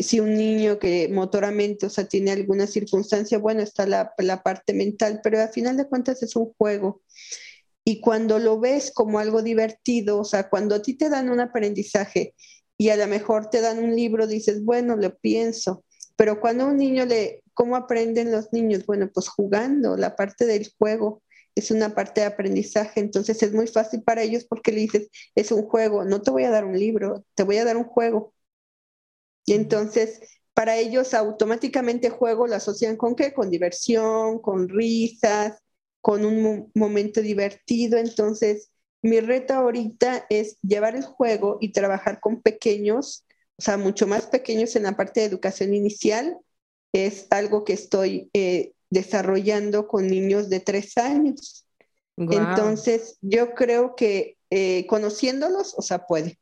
si un niño que motoramente, o sea, tiene alguna circunstancia, bueno, está la, la parte mental, pero al final de cuentas es un juego. Y cuando lo ves como algo divertido, o sea, cuando a ti te dan un aprendizaje y a lo mejor te dan un libro, dices, bueno, lo pienso, pero cuando un niño le, ¿Cómo aprenden los niños? Bueno, pues jugando, la parte del juego es una parte de aprendizaje, entonces es muy fácil para ellos porque le dices, es un juego, no te voy a dar un libro, te voy a dar un juego. Y entonces, para ellos automáticamente juego lo asocian con qué? Con diversión, con risas, con un momento divertido. Entonces, mi reto ahorita es llevar el juego y trabajar con pequeños, o sea, mucho más pequeños en la parte de educación inicial, es algo que estoy eh, desarrollando con niños de tres años. Entonces, yo creo que eh, conociéndolos, o sea, puede,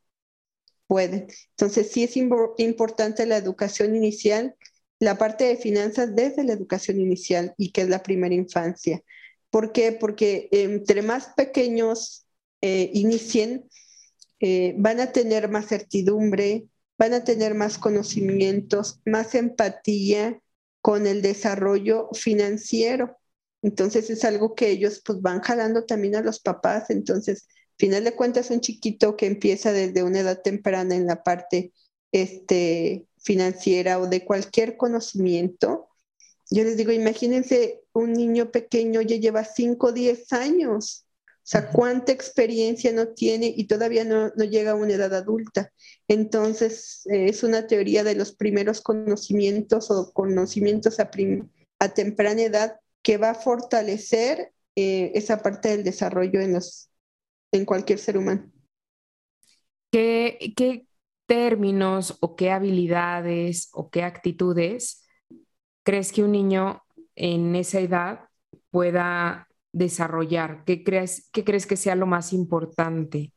puede. Entonces, sí es importante la educación inicial, la parte de finanzas desde la educación inicial y que es la primera infancia. ¿Por qué? Porque entre más pequeños eh, inicien, van a tener más certidumbre, van a tener más conocimientos, más empatía con el desarrollo financiero. Entonces es algo que ellos pues van jalando también a los papás. Entonces, final de cuentas, un chiquito que empieza desde una edad temprana en la parte este, financiera o de cualquier conocimiento, yo les digo, imagínense un niño pequeño ya lleva 5 o 10 años. O sea, cuánta experiencia no tiene y todavía no, llega a una edad adulta. Entonces, eh, es una teoría de los primeros conocimientos o conocimientos a, temprana edad que va a fortalecer eh, esa parte del desarrollo en, los, en cualquier ser humano. ¿Qué, ¿Qué términos o qué habilidades o qué actitudes crees que un niño en esa edad pueda desarrollar? ¿Qué crees, qué crees que sea lo más importante?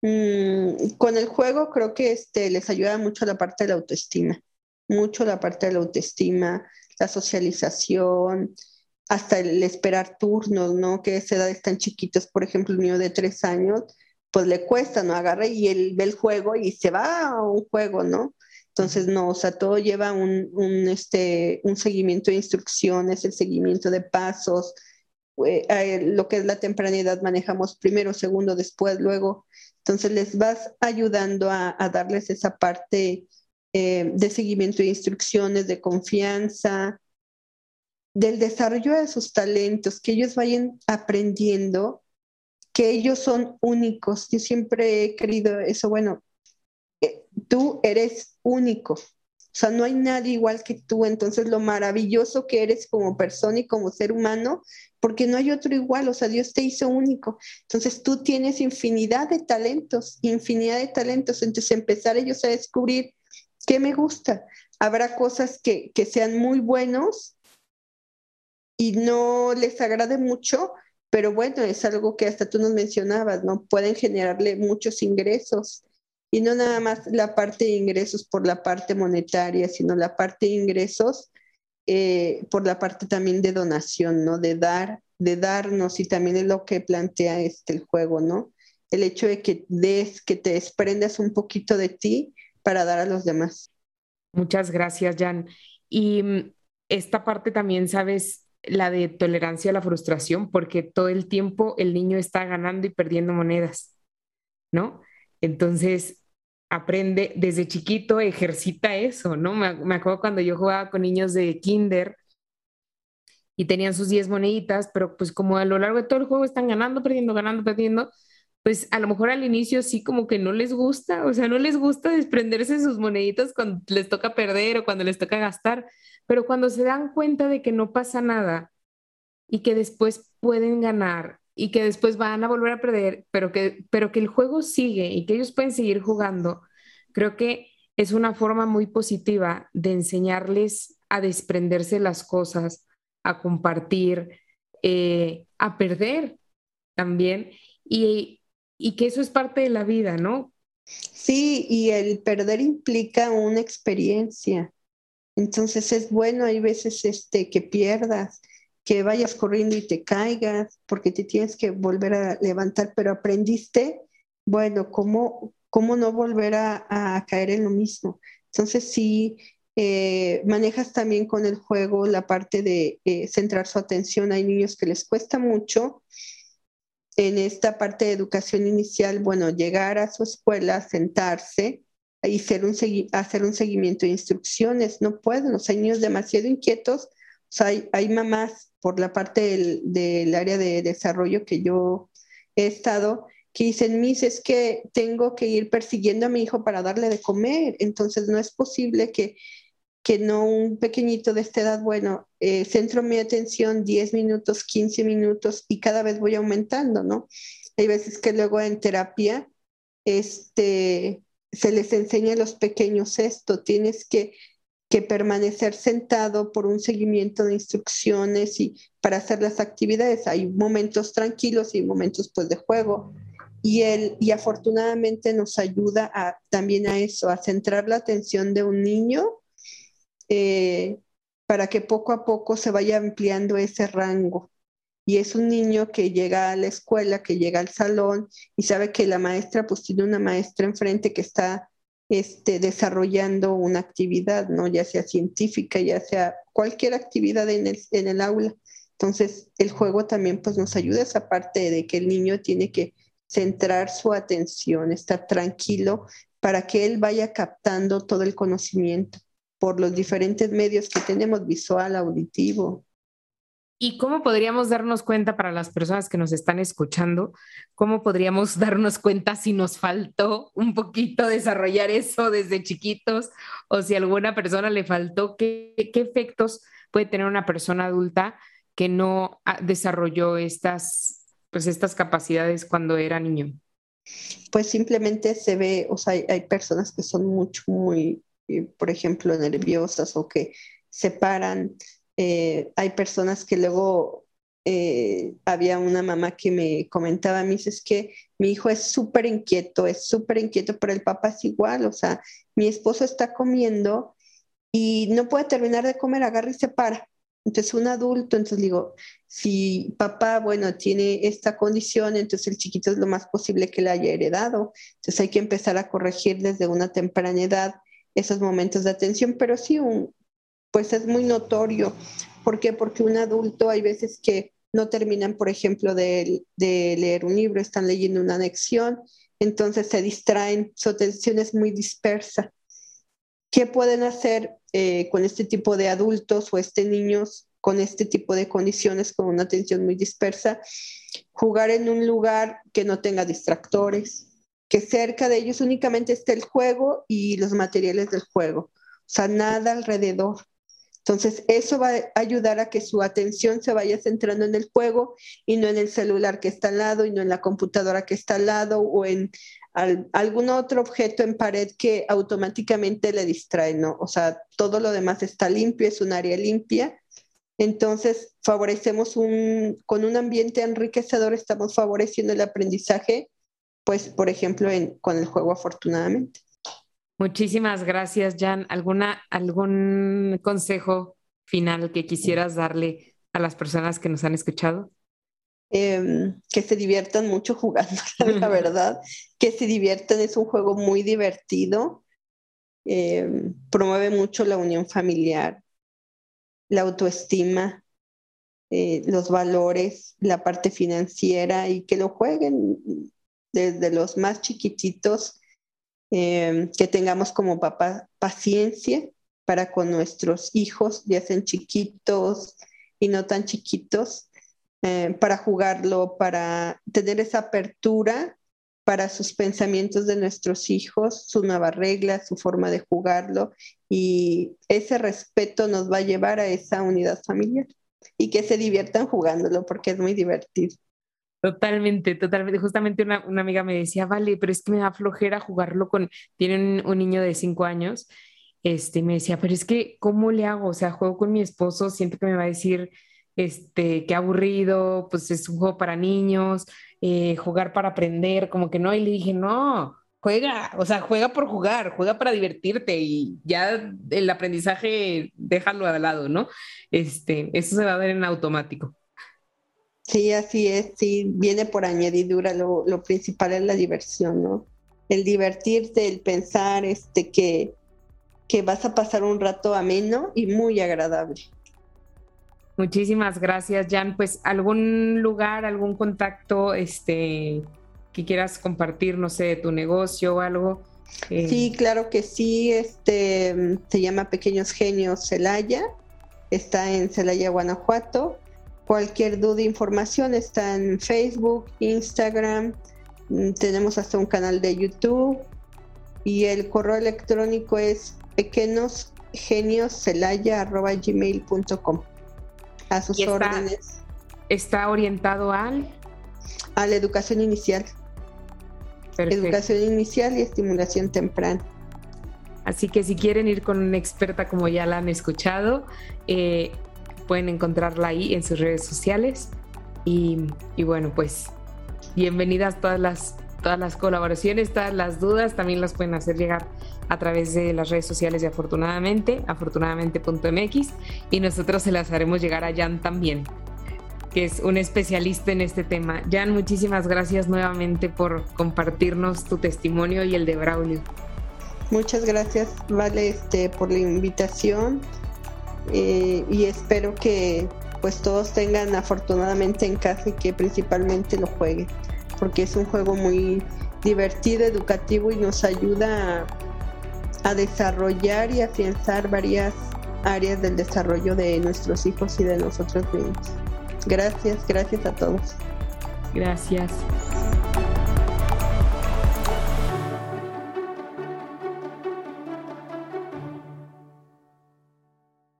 Mm, con el juego creo que este, les ayuda mucho la parte de la autoestima, mucho la parte de la autoestima, la socialización, hasta el esperar turnos, ¿no? Que a esa edad están chiquitos, por ejemplo, un niño de tres años, pues le cuesta, ¿no? Agarra y él ve el juego y se va a un juego, ¿no? Entonces, no, o sea, todo lleva un, este, un seguimiento de instrucciones, el seguimiento de pasos, eh, lo que es la tempranidad manejamos primero, segundo, después, luego. Entonces les vas ayudando a, darles esa parte eh, de seguimiento de instrucciones, de confianza, del desarrollo de sus talentos, que ellos vayan aprendiendo que ellos son únicos. Yo siempre he querido eso, bueno, eh, tú eres único, o sea, no hay nadie igual que tú, entonces lo maravilloso que eres como persona y como ser humano, porque no hay otro igual, o sea, Dios te hizo único. Entonces tú tienes infinidad de talentos, infinidad de talentos, entonces empezar ellos a descubrir qué me gusta. Habrá cosas que, que sean muy buenos y no les agrade mucho, pero bueno, es algo que hasta tú nos mencionabas, ¿no? Pueden generarle muchos ingresos y no nada más la parte de ingresos por la parte monetaria, sino la parte de ingresos eh, por la parte también de donación, ¿no? De dar, de darnos y también es lo que plantea este el juego, ¿no? El hecho de que des, que te desprendas un poquito de ti para dar a los demás. Muchas gracias, Jan. Y mm, esta parte también, sabes, la de tolerancia a la frustración, porque todo el tiempo el niño está ganando y perdiendo monedas, ¿no? Entonces, aprende desde chiquito, ejercita eso, ¿no? Me, acuerdo cuando yo jugaba con niños de kinder y tenían sus 10 moneditas, pero pues como a lo largo de todo el juego están ganando, perdiendo, ganando, perdiendo, pues a lo mejor al inicio sí como que no les gusta, o sea, no les gusta desprenderse de sus moneditas cuando les toca perder o cuando les toca gastar, pero cuando se dan cuenta de que no pasa nada y que después pueden ganar y que después van a volver a perder, pero que, pero que el juego sigue y que ellos pueden seguir jugando, creo que es una forma muy positiva de enseñarles a desprenderse las cosas, a compartir, eh, a perder también, y, y que eso es parte de la vida, ¿no? Sí, y el perder implica una experiencia. Entonces es bueno, hay veces este, que pierdas, que vayas corriendo y te caigas, porque te tienes que volver a levantar, pero aprendiste, bueno, cómo, cómo no volver a, caer en lo mismo. Entonces, sí, eh, manejas también con el juego la parte de eh, centrar su atención. Hay niños que les cuesta mucho en esta parte de educación inicial, bueno, llegar a su escuela, sentarse y hacer un, hacer un seguimiento de instrucciones. No pueden, los niños demasiado inquietos. hay, hay mamás por la parte del, área de desarrollo que yo he estado, que dicen, Miss, es que tengo que ir persiguiendo a mi hijo para darle de comer, entonces no es posible que, que no un pequeñito de esta edad, bueno, eh, centro mi atención 10 minutos, 15 minutos y cada vez voy aumentando, ¿no? Hay veces que luego en terapia, este, se les enseña a los pequeños esto, tienes que que permanecer sentado por un seguimiento de instrucciones y para hacer las actividades. Hay momentos tranquilos y momentos pues de juego. Y, él, y afortunadamente nos ayuda a, también a eso, a centrar la atención de un niño eh, para que poco a poco se vaya ampliando ese rango. Y es un niño que llega a la escuela, que llega al salón y sabe que la maestra, pues tiene una maestra enfrente que está este, desarrollando una actividad, ¿no? Ya sea científica, ya sea cualquier actividad en el, en el aula. Entonces, el juego también pues nos ayuda a esa parte de que el niño tiene que centrar su atención, estar tranquilo para que él vaya captando todo el conocimiento por los diferentes medios que tenemos, visual, auditivo, ¿Y cómo podríamos darnos cuenta para las personas que nos están escuchando? ¿Cómo podríamos darnos cuenta si nos faltó un poquito desarrollar eso desde chiquitos o si a alguna persona le faltó? ¿Qué, qué efectos puede tener una persona adulta que no desarrolló estas, pues estas capacidades cuando era niño? Pues simplemente se ve, o sea, hay, hay personas que son mucho, muy, por ejemplo, nerviosas o que se paran eh, hay personas que luego eh, había una mamá que me comentaba a mí, es que mi hijo es súper inquieto, es súper inquieto, pero el papá es igual, o sea, mi esposo está comiendo y no puede terminar de comer, agarra y se para. Entonces, un adulto, entonces digo, si papá, bueno, tiene esta condición, entonces el chiquito es lo más posible que le haya heredado. Entonces hay que empezar a corregir desde una temprana edad esos momentos de atención, pero sí un, pues es muy notorio. ¿Por qué? Porque un adulto hay veces que no terminan, por ejemplo, de, leer un libro, están leyendo una anexión, entonces se distraen, su atención es muy dispersa. ¿Qué pueden hacer eh, con este tipo de adultos o este niños con este tipo de condiciones, con una atención muy dispersa, jugar en un lugar que no tenga distractores, que cerca de ellos únicamente esté el juego y los materiales del juego, o sea, nada alrededor. Entonces, eso va a ayudar a que su atención se vaya centrando en el juego y no en el celular que está al lado y no en la computadora que está al lado o en algún otro objeto en pared que automáticamente le distrae, ¿no? O sea, todo lo demás está limpio, es un área limpia. Entonces, favorecemos un, con un ambiente enriquecedor, estamos favoreciendo el aprendizaje, pues, por ejemplo, con el juego afortunadamente. Muchísimas gracias, Jan. ¿Alguna, ¿Algún consejo final que quisieras darle a las personas que nos han escuchado? Em, que se diviertan mucho jugando, la verdad, que se diviertan, es un juego muy divertido, em, promueve mucho la unión familiar, la autoestima, eh, los valores, la parte financiera y que lo jueguen desde los más chiquititos Em, que tengamos como papá paciencia para con nuestros hijos, ya sean chiquitos y no tan chiquitos, eh, para jugarlo, para tener esa apertura para sus pensamientos de nuestros hijos, su nueva regla, su forma de jugarlo y ese respeto nos va a llevar a esa unidad familiar y que se diviertan jugándolo porque es muy divertido. Totalmente, totalmente. Justamente una, una, amiga me decía, vale, pero es que me da flojera jugarlo con, tienen un, niño de cinco años, este, me decía, pero es que, ¿cómo le hago? O sea, juego con mi esposo, siento que me va a decir, este, qué aburrido, pues es un juego para niños, eh, jugar para aprender, como que no, y le dije, no, juega, o sea, juega por jugar, juega para divertirte y ya el aprendizaje déjalo al lado, ¿no? Este, eso se va a ver en automático. Sí, así es, sí, viene por añadidura, lo, principal es la diversión, ¿no? El divertirte, el pensar este, que, que vas a pasar un rato ameno y muy agradable. Muchísimas gracias, Jan. Pues algún lugar, algún contacto este, que quieras compartir, no sé, de tu negocio o algo. Eh. Sí, claro que sí. Este se llama Pequeños Genios Celaya. Está en Celaya, Guanajuato. Cualquier duda, información está en Facebook, Instagram, mm, tenemos hasta un canal de YouTube y el correo electrónico es pequeñosgenioscelaya.gmail.com A sus órdenes. ¿Está orientado al? A la educación inicial. Educación inicial y estimulación temprana. Así que si quieren ir con una experta como ya la han escuchado, eh, pueden encontrarla ahí en sus redes sociales. Y, bueno, pues bienvenidas todas las, todas las colaboraciones, todas las dudas, también las pueden hacer llegar a través de las redes sociales de Afortunadamente, afortunadamente.mx, y nosotros se las haremos llegar a Jan también, que es un especialista en este tema. Jan, muchísimas gracias nuevamente por compartirnos tu testimonio y el de Braulio. Muchas gracias, Vale, este, por la invitación eh, y espero que pues todos tengan afortunadamente en casa y que principalmente lo jueguen, porque es un juego muy divertido, educativo y nos ayuda a, a desarrollar y afianzar varias áreas del desarrollo de nuestros hijos y de nosotros mismos. Gracias, gracias a todos. Gracias.